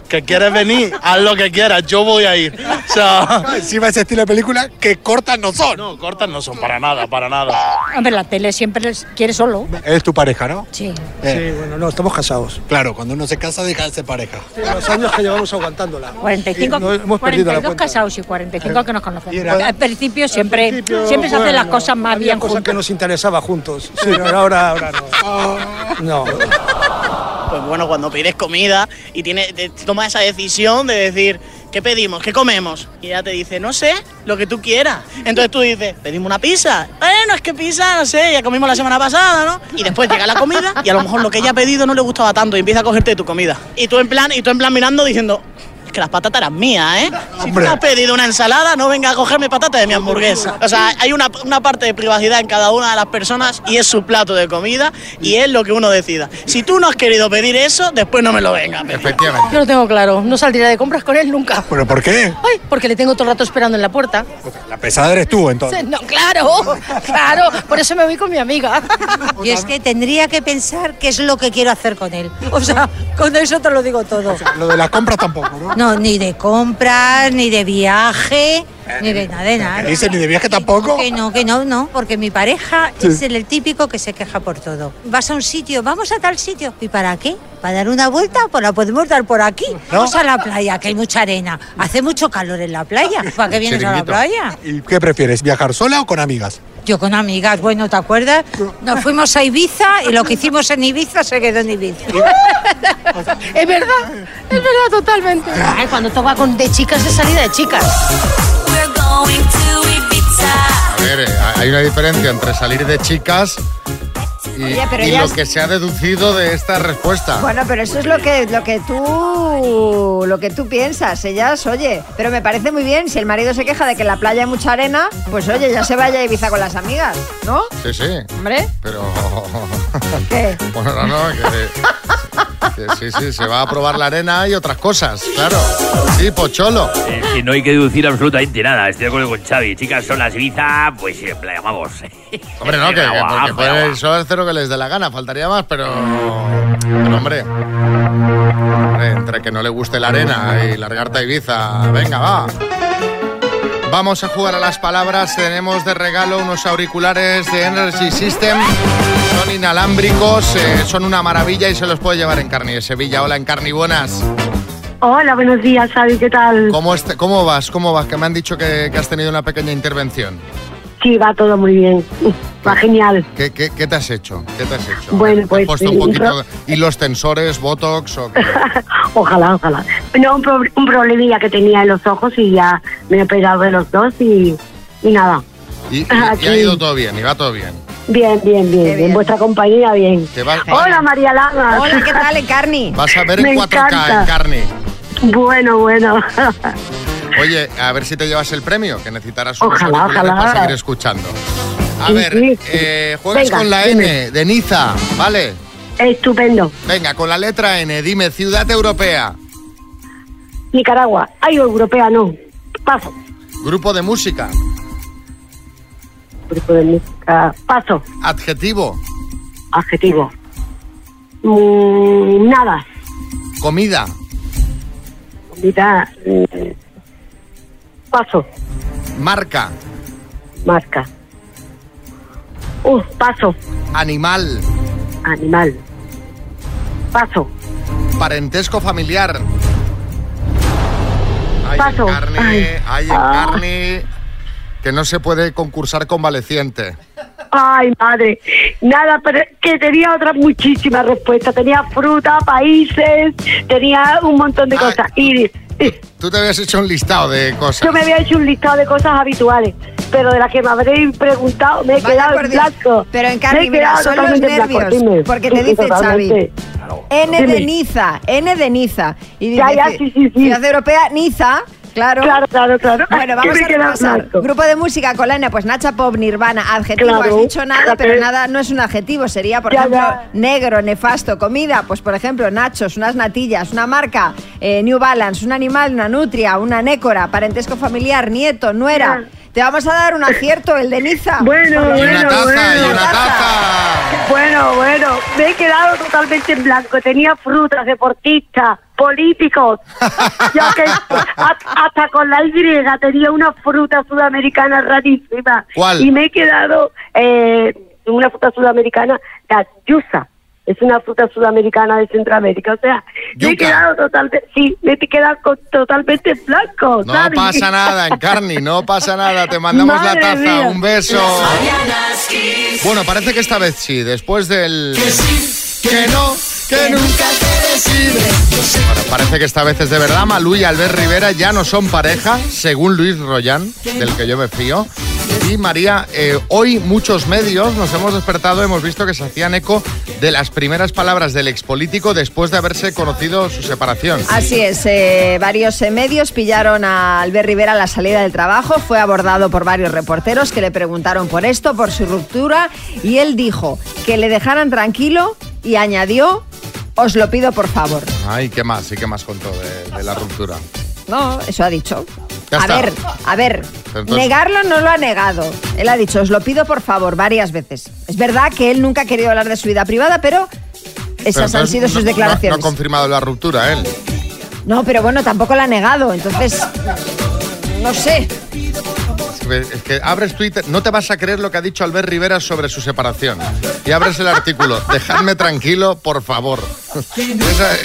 que quieres venir, haz lo que quieras, yo voy a ir. O sea... Encima ese estilo de película que cortas no son. No, cortas no son, para nada, para nada. Hombre, la tele siempre quiere solo. Es tu pareja, ¿no? Sí. Sí, bueno, no, estamos casados. Claro, cuando uno se casa deja de ser pareja. los años que llevamos aguantándola. 45, No, hemos perdido la 42 cuenta. casados y 45 que nos conocemos. Y era- Al principio siempre, principio, siempre se hacen las cosas más había bien cosas juntos. que nos interesaba juntos. Sí, pero ahora, ahora no. No. Bueno, cuando pides comida y tienes, te tomas esa decisión de decir, ¿qué pedimos? ¿Qué comemos? Y ella te dice, no sé, lo que tú quieras. Entonces tú dices, pedimos una pizza. Bueno, es que pizza, no sé, ya comimos la semana pasada, ¿no? Y después llega la comida y a lo mejor lo que ella ha pedido no le gustaba tanto y empieza a cogerte tu comida. Y tú en plan, y tú en plan mirando diciendo, que las patatas eran mías, ¿eh? Si tú has pedido una ensalada, no venga a cogerme patatas de mi hamburguesa. O sea, hay una, una parte de privacidad en cada una de las personas y es su plato de comida y es lo que uno decida. Si tú no has querido pedir eso, después no me lo vengas. Efectivamente. Yo lo tengo claro, no saldría de compras con él nunca. ¿Pero por qué? Ay, porque le tengo todo el rato esperando en la puerta. La pesada eres tú, entonces. No, claro, claro, por eso me voy con mi amiga. Y es que tendría que pensar qué es lo que quiero hacer con él. O sea, con eso te lo digo todo. Lo de las compras tampoco, ¿no? No, ni de compras, ni de viaje, ni de nada, de nada. ¿Qué dices? ¿Ni de viaje tampoco? Que no, que no, no, porque mi pareja Sí. es el, el típico que se queja por todo. Vas a un sitio, vamos a tal sitio. ¿Y para qué? ¿Para dar una vuelta? Pues la podemos dar por aquí. Vamos a la playa, que hay mucha arena. Hace mucho calor en la playa. ¿Para qué vienes a la playa? ¿Y qué prefieres, viajar sola o con amigas? Yo con amigas, bueno, ¿te acuerdas? Nos fuimos a Ibiza y lo que hicimos en Ibiza se quedó en Ibiza. Es verdad, es verdad totalmente. Ay, cuando toca con de chicas de salida de chicas. A ver, hay una diferencia entre salir de chicas y, Oye, pero y ellas- lo que se ha deducido de esta respuesta. Bueno, pero eso es lo que, lo que tú lo que tú piensas. Ellas, oye, pero me parece muy bien. Si el marido se queja de que en la playa hay mucha arena, pues oye, ya se vaya a Ibiza con las amigas, ¿no? Sí, sí. Hombre. Pero. ¿Qué? Bueno, no, no, que sí, sí, se va a probar la arena y otras cosas, claro. Sí, pocholo. Que no hay que deducir absolutamente nada. Estoy de acuerdo con Xavi. Chicas, son las Ibiza, pues eh, playa, vamos. Hombre, no, que, que porque pueden solo hacer lo que les dé la gana, faltaría más, pero. Pero hombre. Hombre, Entre que no le guste la arena y largarte a Ibiza, venga, va. Vamos a jugar a las palabras. Tenemos de regalo unos auriculares de Energy System. Son inalámbricos, eh, son una maravilla y se los puede llevar en Carni de Sevilla. Hola, en Carni, buenas. Hola, buenos días, Xavi, ¿qué tal? ¿Cómo, ¿Cómo vas? ¿Cómo vas? Que me han dicho que, que has tenido una pequeña intervención. Sí, va todo muy bien. Va genial. ¿Qué, qué, qué te has hecho? ¿Qué te has hecho? Bueno, ¿Te has pues, puesto un poquito de- hilos tensores, botox o qué? Ojalá, ojalá. No, un, pro- un problemilla que tenía en los ojos y ya me he operado de los dos y, y nada. Y, y- y ha ido todo bien, y va todo bien. Bien, bien, bien. En vuestra compañía, bien. Va- Hola, María Lama. Hola, ¿qué tal, Encarni? Vas a ver en Me 4K encanta. en carne. Bueno, bueno. Oye, a ver si te llevas el premio, que necesitarás unos Ojalá, ojalá. para seguir escuchando. A Sí, ver, sí. eh, juegas Venga, con la dime. N de Niza, ¿vale? Estupendo. Venga, con la letra N, dime, ciudad europea, Nicaragua. Ay, europea, no. Paso. grupo de música, Grupo de música. Paso. adjetivo, Adjetivo. Mm, nada. comida, Comida. mm, paso. marca, Marca. Uh, paso. animal, Animal. Paso. parentesco familiar. Hay Paso. en carne, Ay. hay en Ah. carne que no se puede concursar convaleciente. Ay, madre. Nada, pero que tenía otras muchísimas respuestas. Tenía fruta, países, tenía un montón de cosas. Y Tú te habías hecho un listado de cosas. yo me había hecho un listado de cosas habituales, pero de las que me habréis preguntado me he Vaya quedado por en Dios. blanco. Pero en he mira, quedado son los nervios. Dime. Porque te dice. Xavi, N de. Niza, N de Niza. Y Ya, dice, ya, sí, sí, sí. Ciudad Europea, Niza. Claro. Claro, claro, claro. Bueno, vamos a repasar. Grupo de música con la N, pues Nacha Pop, Nirvana, adjetivo, Claro, has dicho nada, pero nada no es un adjetivo, sería, por Ya, ejemplo, ya. negro, nefasto, comida, pues por ejemplo, nachos, unas natillas, una marca, eh, New Balance, un animal, una nutria, una nécora, parentesco familiar, nieto, nuera. Te vamos a dar un acierto, el de Niza. Bueno, bueno, bueno. taza. Bueno, bueno, me he quedado totalmente en blanco. Tenía frutas, deportistas, políticos. Yo que hasta, hasta con la Y tenía una fruta sudamericana rarísima. ¿Cuál? Y me he quedado eh, una fruta sudamericana, la yusa. Es una fruta sudamericana de Centroamérica. O sea, me he quedado totalmente, sí, me he quedado totalmente en blanco. No ¿sabes? pasa nada, Encarni, no pasa nada. Te mandamos la taza, mía. un beso. Bueno, parece que esta vez sí, después del... Que no, que nunca te. Bueno, parece que esta vez es de verdad. Malú y Albert Rivera ya no son pareja, según Luis Royan, del que yo me fío. Y María, eh, hoy muchos medios nos hemos despertado, hemos visto que se hacían eco de las primeras palabras del expolítico después de haberse conocido su separación. Así es, eh, varios eh, medios pillaron a Albert Rivera la salida del trabajo, fue abordado por varios reporteros que le preguntaron por esto, por su ruptura, y él dijo que le dejaran tranquilo y añadió, os lo pido por favor. Ay, ¿qué más? ¿Y qué más contó de, de la ruptura? No, eso ha dicho. Ya a está. ver, a ver, Entonces- negarlo no lo ha negado. Él ha dicho, os lo pido por favor, varias veces. Es verdad que él nunca ha querido hablar de su vida privada, pero Pero esas han sido no- sus no- declaraciones. No, ha confirmado la ruptura él. No, pero bueno, tampoco la ha negado, entonces, no sé. Es que abres Twitter, no te vas a creer lo que ha dicho Albert Rivera sobre su separación. Y abres el artículo, dejadme tranquilo, por favor.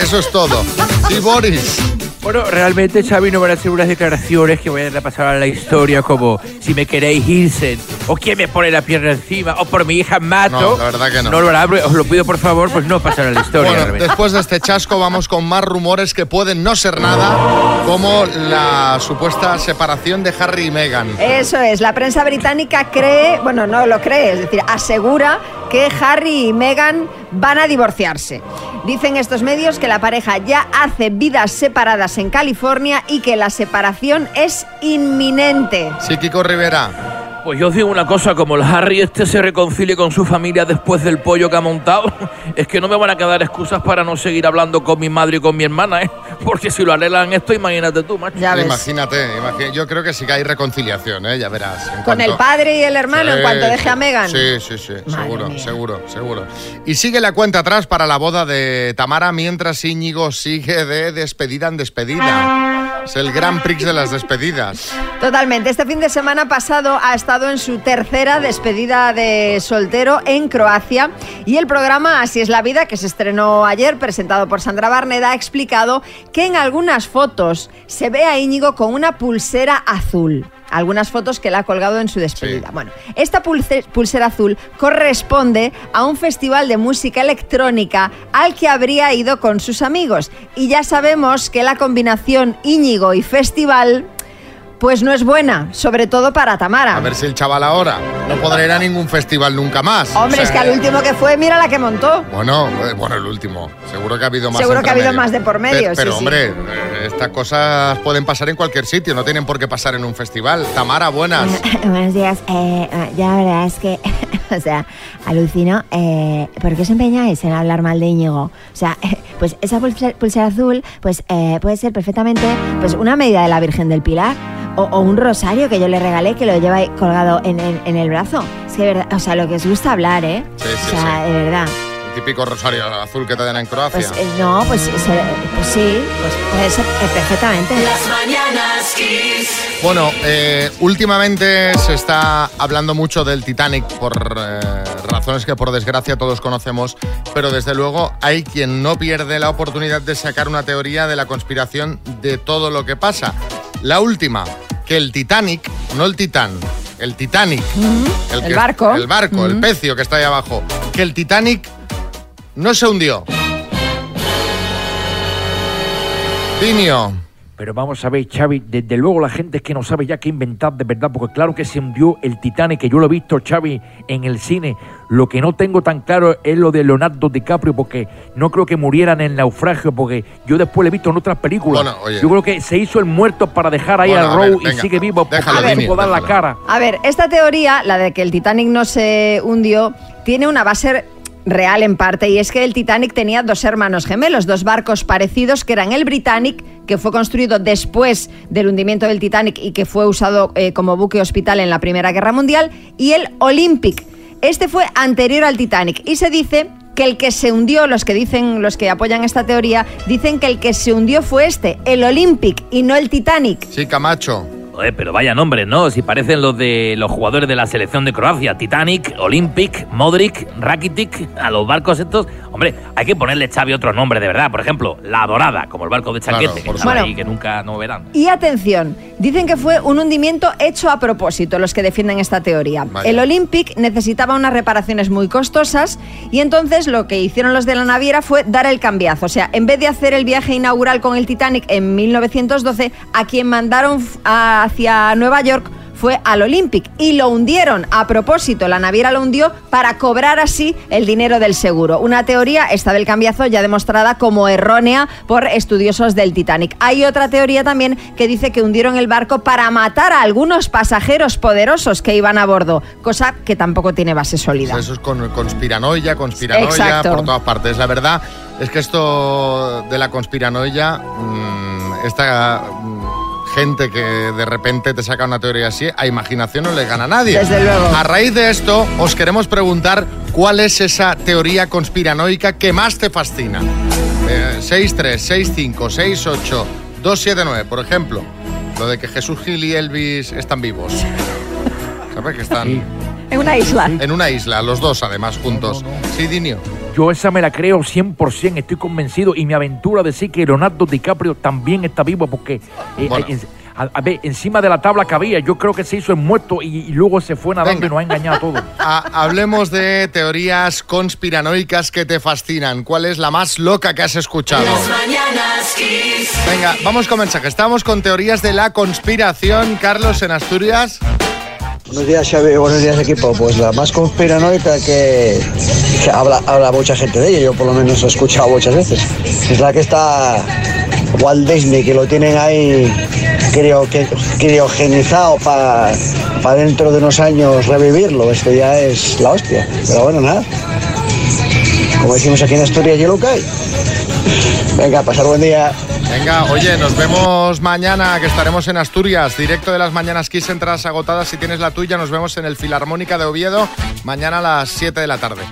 Eso es todo. Sí, Boris. Bueno, realmente Xavi no van a hacer unas declaraciones que vayan a pasar a la historia como si me queréis irse o quién me pone la pierna encima o por mi hija mato. No, la verdad que no. No lo hará, pero os lo pido por favor, pues no pasará la historia. Bueno, realmente. después de este chasco vamos con más rumores que pueden no ser nada, como la supuesta separación de Harry y Meghan. Eso es, la prensa británica cree, bueno, no lo cree, es decir, asegura que Harry y Meghan van a divorciarse. Dicen estos medios que la pareja ya hace vidas separadas en California y que la separación es inminente. Sí, Kiko Rivera. Pues yo os digo una cosa, como el Harry este se reconcilie con su familia después del pollo que ha montado, es que no me van a quedar excusas para no seguir hablando con mi madre y con mi hermana, ¿eh? Porque si lo arreglan esto, imagínate tú, macho. Imagínate, imagi- yo creo que sí que hay reconciliación, ¿eh? ya verás. en Con cuanto- el padre y el hermano en cuanto deje a sí. Meghan. Sí, sí, sí, seguro, seguro, seguro. Y sigue la cuenta atrás para la boda de Tamara mientras Íñigo sigue de despedida en despedida. Es el Gran Prix de las despedidas. Totalmente. Este fin de semana pasado ha estado en su tercera despedida de soltero en Croacia y el programa Así es la vida, que se estrenó ayer, presentado por Sandra Barneda, ha explicado que en algunas fotos se ve a Íñigo con una pulsera azul. Algunas fotos que él ha colgado en su despedida. Bueno, esta pulse- pulsera azul corresponde a un festival de música electrónica al que habría ido con sus amigos. Y ya sabemos que la combinación Íñigo y festival pues no es buena, sobre todo para Tamara. A ver si el chaval ahora no podrá ir a ningún festival nunca más. Hombre, O es que al último que fue, mira la que montó. Bueno, eh, bueno, el último. Seguro que ha habido más. Seguro que ha habido medio. más de por medio, Pe- Pero, sí, hombre, eh, estas cosas pueden pasar en cualquier sitio, no tienen por qué pasar en un festival. Tamara, buenas. Buenos días. Eh, ya la verdad es que, o sea, alucino. Eh, ¿Por qué os empeñáis en hablar mal de Íñigo? O sea, pues esa pulse- pulsera azul, pues eh, puede ser perfectamente, pues una medida de la Virgen del Pilar. O, o un rosario que yo le regalé que lo lleva colgado en, en- en el brazo. Es que, o sea, lo que os gusta hablar, ¿eh? Sí, sí, o sea, sí. de verdad. Típico rosario azul que te dan en Croacia. Pues eh, no, pues, se- pues sí, pues puede ser eh, perfectamente. Las mañanas Kiss. Bueno, eh, últimamente se está hablando mucho del Titanic por eh, razones que por desgracia todos conocemos, pero desde luego hay quien no pierde la oportunidad de sacar una teoría de la conspiración de todo lo que pasa. La última, que el Titanic, no el Titán, el Titanic, El barco. el barco, el pecio que está ahí abajo, que el Titanic no se hundió. Dinio. Pero vamos a ver, Xavi, desde luego la gente es que no sabe ya qué inventar de verdad, porque claro que se hundió el Titanic, que yo lo he visto, Xavi, en el cine. Lo que no tengo tan claro es lo de Leonardo DiCaprio, porque no creo que murieran en el naufragio, porque yo después lo he visto en otras películas. Bueno, oye. Yo creo que se hizo el muerto para dejar ahí Bueno, a Rose y sigue vivo porque déjalo, no dar la cara. A ver, esta teoría, la de que el Titanic no se hundió, tiene una base real en parte y es que el Titanic tenía dos hermanos gemelos, dos barcos parecidos que eran el Britannic, que fue construido después del hundimiento del Titanic y que fue usado eh, como buque hospital en la Primera Guerra Mundial, y el Olympic. Este fue anterior al Titanic y se dice que el que se hundió, los que dicen, los que apoyan esta teoría, dicen que el que se hundió fue este, el Olympic y no el Titanic. Sí, Camacho. Pero vaya nombres, ¿no? Si parecen los de los jugadores de la selección de Croacia. Titanic, Olympic, Modric, Rakitic, a los barcos estos. Hombre, hay que ponerle, Xavi, otro nombre de verdad. Por ejemplo, La Dorada, como el barco de Claro, Chaquete, por que ahí, que nunca no verán. Y atención, dicen que fue un hundimiento hecho a propósito los que defienden esta teoría. Vaya. El Olympic necesitaba unas reparaciones muy costosas y entonces lo que hicieron los de la naviera fue dar el cambiazo. O sea, en vez de hacer el viaje inaugural con el Titanic en 1912, a quien mandaron hacia Nueva York fue al Olympic y lo hundieron. A propósito, la naviera lo hundió para cobrar así el dinero del seguro. Una teoría, esta del cambiazo, ya demostrada como errónea por estudiosos del Titanic. Hay otra teoría también que dice que hundieron el barco para matar a algunos pasajeros poderosos que iban a bordo, cosa que tampoco tiene base sólida. Eso es con conspiranoia, conspiranoia Exacto. por todas partes. La verdad es que esto de la conspiranoia, mm, esta mm, gente que de repente te saca una teoría así, a imaginación no le gana a nadie. Desde luego. A raíz de esto, os queremos preguntar cuál es esa teoría conspiranoica que más te fascina. Eh, 63, 65, 68, 279, por ejemplo. Lo de que Jesús Gil y Elvis están vivos. ¿Sabes que están En una isla. en una isla, los dos además juntos? Sí, Dinio. Yo esa me la creo 100%, estoy convencido y me aventura a decir que Leonardo DiCaprio también está vivo porque, eh, Bueno. en- a, a ver, encima de la tabla que había, yo creo que se hizo el muerto y, y luego se fue nadando Venga. y nos ha engañado a todos. Ha- hablemos de teorías conspiranoicas que te fascinan. ¿Cuál es la más loca que has escuchado? mañanas. Venga, vamos con mensajes. Estamos con teorías de la conspiración. Carlos, en Asturias. Buenos días, Xavi. Buenos días, equipo. Pues la más conspiranoica que, habla, habla mucha gente de ella, yo por lo menos he escuchado muchas veces, es la que está Walt Disney, que lo tienen ahí creo que criogenizado para dentro de unos años revivirlo. Esto ya es la hostia. Pero bueno, nada. Como decimos aquí en Asturias, hielo cae. Venga, pasar buen día. Venga, oye, nos vemos mañana que estaremos en Asturias. Directo de las mañanas Kiss, entradas agotadas. Si tienes la tuya, nos vemos en el Filarmónica de Oviedo mañana a las 7 de la tarde.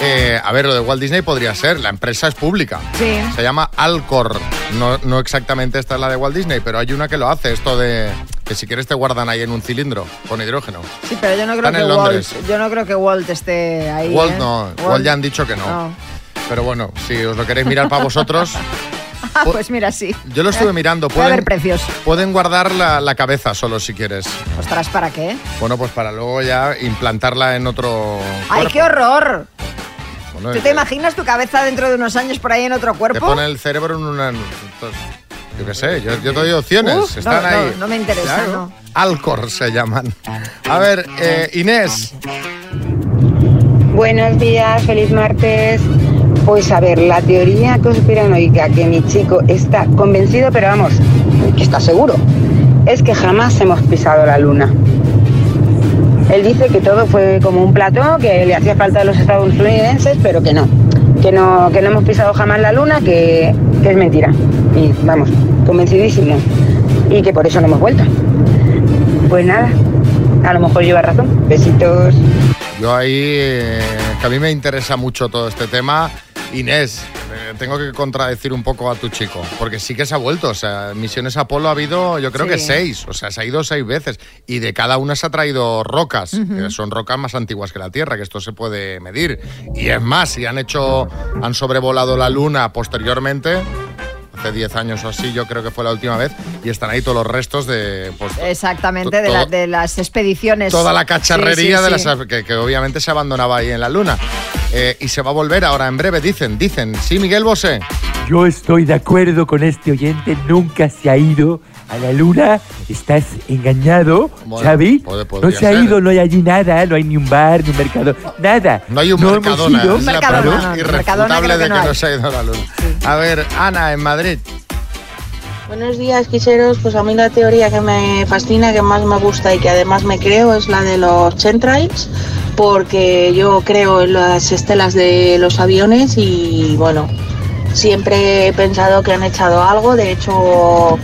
Eh, a ver, lo de Walt Disney podría ser, la empresa es pública. Sí. Se llama Alcor. No, no exactamente esta es la de Walt Disney, pero hay una que lo hace, esto de que si quieres te guardan ahí en un cilindro con hidrógeno. Sí, pero yo no creo Están que Walt, yo no creo que Walt esté ahí. Walt ¿eh? no, Walt ya han dicho que no. No. Pero bueno, si os lo queréis mirar para vosotros, Ah, pues mira, sí. yo lo estuve mirando. Voy a ver Pueden, precios. pueden guardar la, la cabeza solo si quieres. Ostras, ¿para qué? Bueno, pues para luego ya implantarla en otro. ¡Ay, cuerpo. qué horror! Bueno, ¿Tú te imaginas tu cabeza dentro de unos años por ahí en otro Te cuerpo? pone el cerebro en una. entonces, Yo qué sé, yo, yo te doy opciones. Uf, no, Están no, ahí. no me interesa, Claro. no. Alcor se llaman. A ver, eh, Inés. Buenos días, feliz martes. Pues a ver, la teoría conspiranoica que mi chico está convencido, pero vamos, que está seguro, es que jamás hemos pisado la luna. Él dice que todo fue como un plató, que le hacía falta a los estadounidenses, pero que no, que no, que no hemos pisado jamás la luna, que, es mentira. Y vamos, convencidísimo. Y que por eso no hemos vuelto. Pues nada, a lo mejor lleva razón. Besitos. Yo ahí, eh, que a mí me interesa mucho todo este tema. Inés, eh, tengo que contradecir un poco a tu chico, porque sí que se ha vuelto. O sea, misiones Apolo ha habido, yo creo Sí. que seis. O sea, se ha ido seis veces. Y de cada una se ha traído rocas, que son rocas más antiguas que la Tierra, que esto se puede medir. Y es más, si han hecho, han sobrevolado la Luna posteriormente. Hace 10 años o así, yo creo que fue la última vez, y están ahí todos los restos de pues, Exactamente, de, la- las expediciones. toda la cacharrería Sí, sí, de sí. las que, que obviamente se abandonaba ahí en la luna. Eh, y se va a volver ahora en breve, dicen, dicen. Sí, Miguel Bosé. Yo estoy de acuerdo con este oyente, nunca se ha ido a la luna. Estás engañado, Bueno, Xavi. puede- no se ha ser. ido, no hay allí nada, no hay ni un bar, ni un mercado, nada. No hay un hemos Mercadona. es la Mercadona, prueba no, no, irrefutable Mercadona que de no que hay. no se ha ido a la luna. A ver, Ana, en Madrid. Buenos días, quiseros. Pues a mí la teoría que me fascina, que más me gusta y que además me creo es la de los chemtrails, porque yo creo en las estelas de los aviones y bueno, siempre he pensado que han echado algo. De hecho,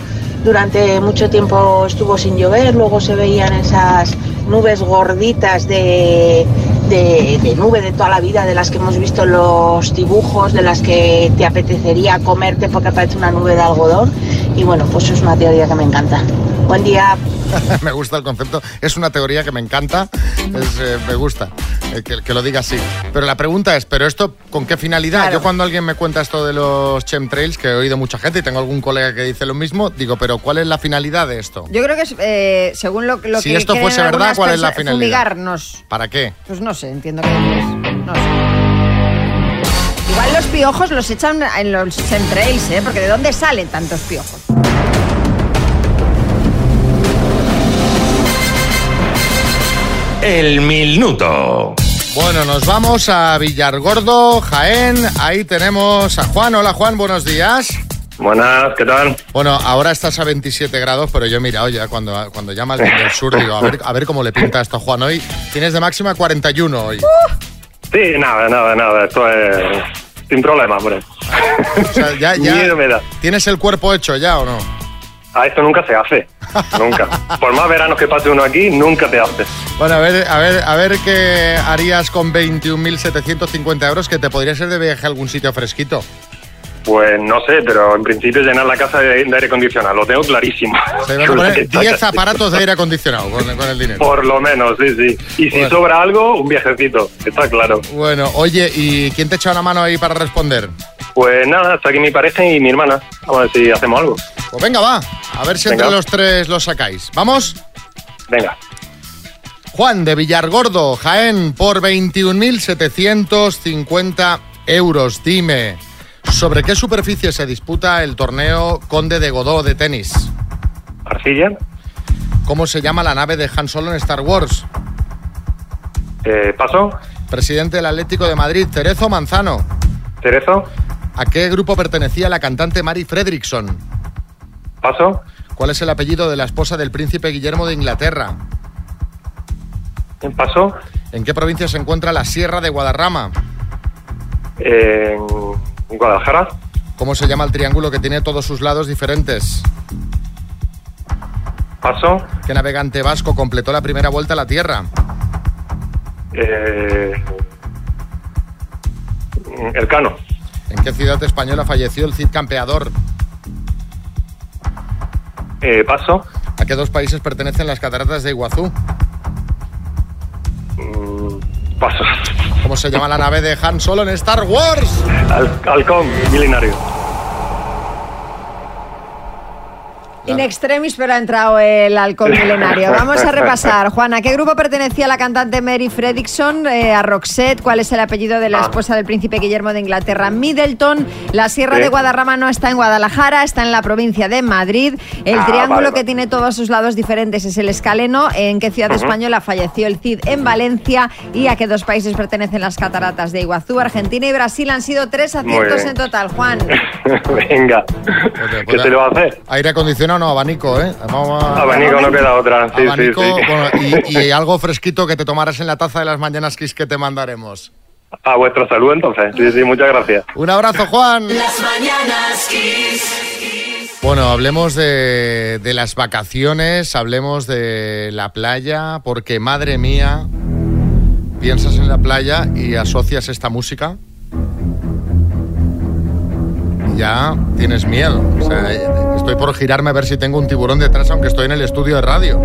durante mucho tiempo estuvo sin llover, luego se veían esas nubes gorditas de, de, nube de toda la vida, de las que hemos visto en los dibujos, de las que te apetecería comerte porque parece una nube de algodón. Y bueno, pues es una teoría que me encanta. Buen día. me gusta el concepto. Es una teoría que me encanta. Es, eh, me gusta eh, que, que lo diga así. Pero la pregunta es, ¿pero esto con qué finalidad? Yo cuando alguien me cuenta esto de los chemtrails, que he oído mucha gente y tengo algún colega que dice lo mismo, digo, ¿pero cuál es la finalidad de esto? Yo creo que es, eh, según lo, lo Si que esto creen fuese verdad, ¿cuál es la finalidad? Fumigarnos. ¿Para qué? Pues no sé, entiendo que. No sé. Igual los piojos los echan en los chemtrails, ¿eh? Porque ¿de dónde salen tantos piojos? El minuto. Bueno, nos vamos a Villargordo, Jaén. Ahí tenemos a Juan. Hola Juan, buenos días. Buenas, ¿qué tal? Bueno, ahora estás a 27 grados, pero yo mira, oye, cuando, cuando llama el del sur, digo, a ver, a ver cómo le pinta esto a Juan hoy. Tienes de máxima 41 hoy. Sí, nada, nada, nada, esto es sin problema, hombre. O sea, ya, ya Miedo me da. ¿Tienes el cuerpo hecho ya o no? A esto nunca se hace, nunca. Por más veranos que pase uno aquí, nunca te hace. Bueno, a ver, a ver, a ver qué harías con 21.750 euros que te podría ser de viaje a algún sitio fresquito. Pues no sé, pero en principio llenar la casa de, de aire acondicionado, lo tengo clarísimo. Van a poner 10 aparatos de aire acondicionado con, con el dinero. Por lo menos, sí, sí. Y si Bueno. sobra algo, un viajecito, está claro. Bueno, oye, ¿y quién te echa una mano ahí para responder? Pues nada, está aquí mi pareja y mi hermana. Vamos a ver si hacemos algo. Pues venga, va. A ver si entre los tres lo sacáis. ¿Vamos? Venga. Juan de Villargordo, Jaén, por 21.750 euros. Dime, ¿sobre qué superficie se disputa el torneo Conde de Godó de tenis? Arcilla. ¿Cómo se llama la nave de Han Solo en Star Wars? Eh, ¿Paso? Presidente del Atlético de Madrid, Terezo Manzano. ¿Cerezo? ¿A qué grupo pertenecía la cantante Mary Fredrickson? ¿Paso? ¿Cuál es el apellido de la esposa del príncipe Guillermo de Inglaterra? ¿Paso? ¿En qué provincia se encuentra la Sierra de Guadarrama? Eh, Guadalajara. ¿Cómo se llama el triángulo que tiene todos sus lados diferentes? ¿Paso? ¿Qué navegante vasco completó la primera vuelta a la Tierra? Eh, el Cano. ¿En qué ciudad española falleció el Cid Campeador? Eh, ¿Paso? ¿A qué dos países pertenecen las cataratas de Iguazú? Paso. ¿Cómo se llama la nave de Han Solo en Star Wars? Al- halcón, milenario. In extremis, pero ha entrado el halcón milenario. Vamos a repasar. Juan, ¿a qué grupo pertenecía la cantante Mary Fredrickson? Eh, a Roxette. ¿Cuál es el apellido de la Ah. esposa del príncipe Guillermo de Inglaterra? Middleton. La Sierra de Guadarrama no está en Guadalajara, está en la provincia de Madrid. El Ah, triángulo vale, que tiene todos sus lados diferentes es el escaleno. ¿En qué ciudad española falleció el Cid? En Valencia. ¿Y a qué dos países pertenecen las cataratas de Iguazú? Argentina y Brasil han sido tres aciertos en total. Juan. Venga. ¿Qué te lo va a hacer? Aire acondicionado, no, abanico, ¿eh? Vamos a- Abanico no queda otra. Sí, abanico, sí, sí. bueno, y, y algo fresquito que te tomaras en la taza de las mañanas Kiss que te mandaremos. A vuestra salud, entonces. Sí, sí, muchas gracias. Un abrazo, Juan. Las mañanas Kiss. Bueno, hablemos de, de las vacaciones, hablemos de la playa, porque madre mía, piensas en la playa y asocias esta música. Ya tienes miedo. O sea, estoy por girarme a ver si tengo un tiburón detrás, aunque estoy en el estudio de radio.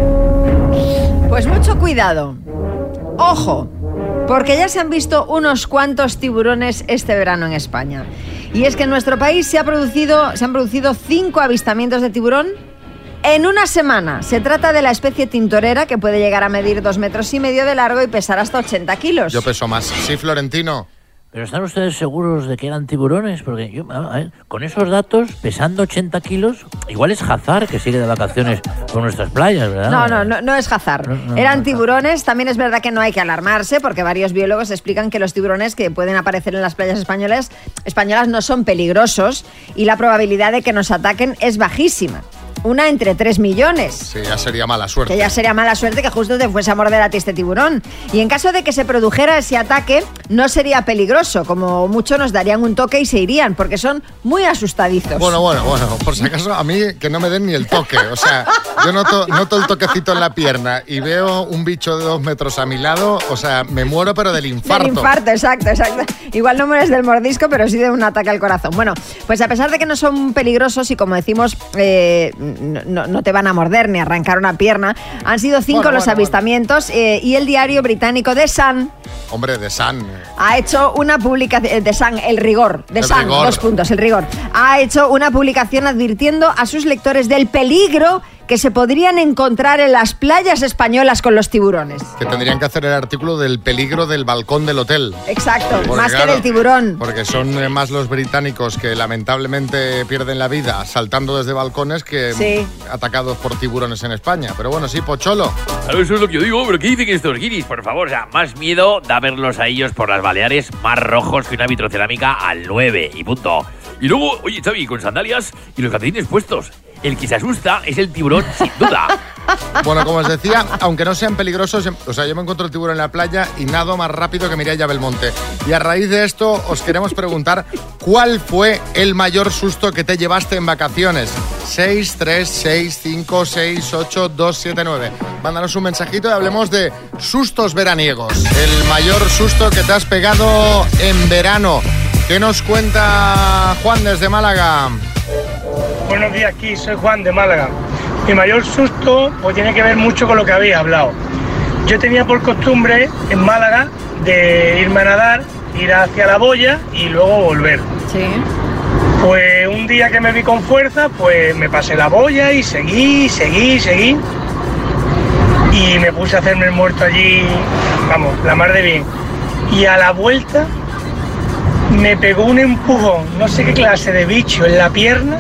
Pues mucho cuidado. Ojo, porque ya se han visto unos cuantos tiburones este verano en España. Y es que en nuestro país se, ha producido, se han producido cinco avistamientos de tiburón en una semana. Se trata de la especie tintorera que puede llegar a medir dos metros y medio de largo y pesar hasta 80 kilos. Yo peso más. Sí, Florentino. ¿Pero están ustedes seguros de que eran tiburones? Porque yo, a ver, con esos datos, pesando 80 kilos, igual es Hazard que sigue de vacaciones por nuestras playas, ¿verdad? No, no, no, no es hazard. no, Eran tiburones. También es verdad que no hay que alarmarse porque varios biólogos explican que los tiburones que pueden aparecer en las playas españolas, españolas no son peligrosos y la probabilidad de que nos ataquen es bajísima. Una entre 3 millones. Sí, ya sería mala suerte. Que ya sería mala suerte que justo te fuese a morder a ti este tiburón. Y en caso de que se produjera ese ataque, no sería peligroso. Como mucho nos darían un toque y se irían, porque son muy asustadizos. Bueno, bueno, bueno, por si acaso a mí que no me den ni el toque. O sea, yo noto, noto el toquecito en la pierna y veo un bicho de dos metros a mi lado, o sea, me muero pero del infarto. Del infarto, exacto, exacto. Igual no mueres del mordisco, pero sí de un ataque al corazón. Bueno, pues a pesar de que no son peligrosos y como decimos, eh, no, te van a morder ni arrancar una pierna, han sido cinco Bueno, los bueno, avistamientos eh, y el diario británico The Sun Hombre, de San. ha hecho una publicación, de Sun, el rigor, El Sun, rigor. dos puntos, el rigor, ha hecho una publicación advirtiendo a sus lectores del peligro que se podrían encontrar en las playas españolas con los tiburones. Que tendrían que hacer el artículo del peligro del balcón del hotel. Exacto, Porque, más que del tiburón. Porque son eh, más los británicos que lamentablemente pierden la vida saltando desde balcones que Sí. atacados por tiburones en España. Pero bueno, sí, Pocholo. Claro, eso es lo que yo digo, pero ¿qué dicen estos guiris? Por favor, o sea, más miedo da verlos a ellos por las Baleares más rojos que una vitrocerámica al 9 y punto. Y luego, oye, Xavi, con sandalias y los calcetines puestos. El que se asusta es el tiburón, sin duda. Bueno, como os decía, aunque no sean peligrosos, em- o sea, yo me encuentro el tiburón en la playa y nado más rápido que Mireia Belmonte. Y a raíz de esto, os queremos preguntar cuál fue el mayor susto que te llevaste en vacaciones. 6, 3, 6, 5, 6, 8, 2, 7, 9. Mándanos un mensajito y hablemos de sustos veraniegos. El mayor susto que te has pegado en verano. ¿Qué nos cuenta Juan desde Málaga? Buenos días, aquí soy Juan de Málaga. Mi mayor susto pues tiene que ver mucho con lo que habéis hablado. Yo tenía por costumbre en Málaga de irme a nadar, ir hacia la boya y luego volver. Sí. Pues un día que me vi con fuerza, pues me pasé la boya y seguí, seguí, seguí. Y me puse a hacerme el muerto allí, vamos, la mar de bien. Y a la vuelta me pegó un empujón, no sé qué clase de bicho en la pierna.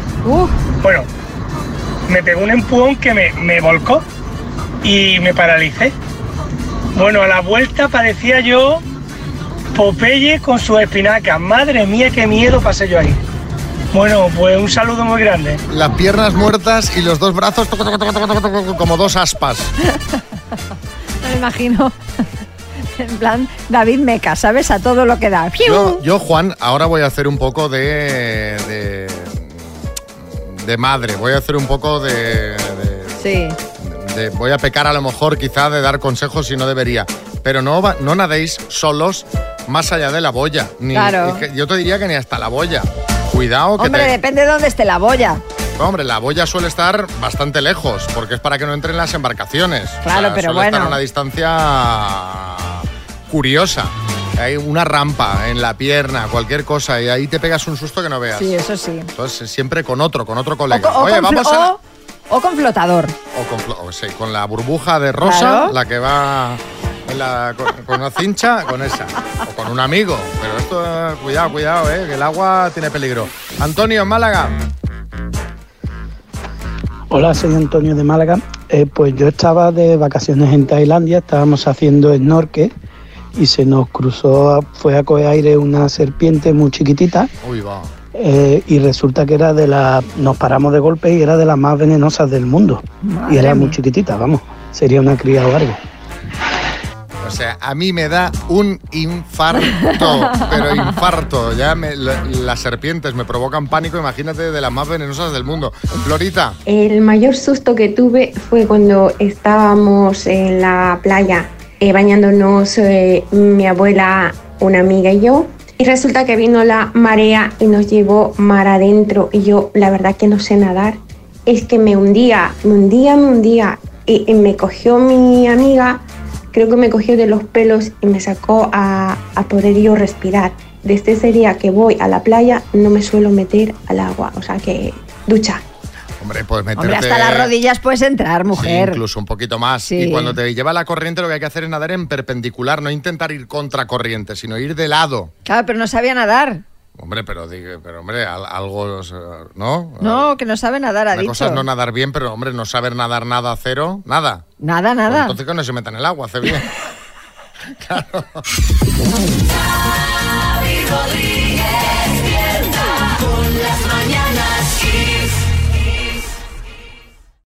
Bueno, me pegó un empujón que me, me volcó y me paralicé. Bueno, a la vuelta parecía yo Popeye con sus espinacas. Madre mía, qué miedo pasé yo ahí. Bueno, pues un saludo muy grande. Las piernas muertas y los dos brazos como dos aspas. Me imagino. En plan, David Meca, ¿sabes? A todo lo que da. Yo, yo, Juan, ahora voy a hacer un poco de, de, de madre. Voy a hacer un poco de, de- Sí. de- Voy a pecar a lo mejor quizá de dar consejos si no debería. Pero no, no nadéis solos más allá de la boya. Ni, Claro. yo te diría que ni hasta la boya. Cuidado que Hombre, te... depende de dónde esté la boya. Hombre, la boya suele estar bastante lejos, porque es para que no entren las embarcaciones. Claro, pero suele estar bueno. a una distancia curiosa. Hay una rampa en la pierna, cualquier cosa, y ahí te pegas un susto que no veas. Sí, eso sí. Entonces, siempre con otro, con otro O, colega. co- o Oye, con, vamos a... o- o con flotador. O con, flo- o sí, con la burbuja de rosa, Claro. la que va en la- con, con una cincha, con esa. O con un amigo. Pero esto, eh, cuidado, cuidado, eh, que el agua tiene peligro. Antonio, en Málaga. Hola, soy Antonio de Málaga. Eh, pues yo estaba de vacaciones en Tailandia, estábamos haciendo snorkel y se nos cruzó, fue a coger aire una serpiente muy chiquitita Uy, va. eh, y resulta que era de la, nos paramos de golpe y era de las más venenosas del mundo. Madre y era muy chiquitita, vamos, sería una cría o algo. O sea, a mí me da un infarto, pero infarto. Ya me- la- las serpientes me provocan pánico, imagínate, de las más venenosas del mundo. Florita, El mayor susto que tuve fue cuando estábamos en la playa eh, bañándonos eh, mi abuela, una amiga y yo. Y resulta que vino la marea y nos llevó mar adentro y yo la verdad que no sé nadar. Es que me hundía, me hundía, me hundía. Y, y me cogió mi amiga, creo que me cogió de los pelos y me sacó a, a poder yo respirar. Desde ese día que voy a la playa no me suelo meter al agua, o sea que ducha. hombre, pues meterte... Hombre, hasta las rodillas puedes entrar, Sí, mujer. incluso un poquito más. Sí. Y cuando te lleva la corriente, lo que hay que hacer es nadar en perpendicular, no intentar ir contra corriente, sino ir de lado. Claro, pero no sabía nadar. Hombre, pero, pero hombre, al- algo, ¿no? No, que no sabe nadar, ha Una dicho. cosa es no nadar bien, pero hombre, no saber nadar nada, cero, nada. Nada, Pues nada. entonces que no se meta en el agua, hace bien. Rodríguez.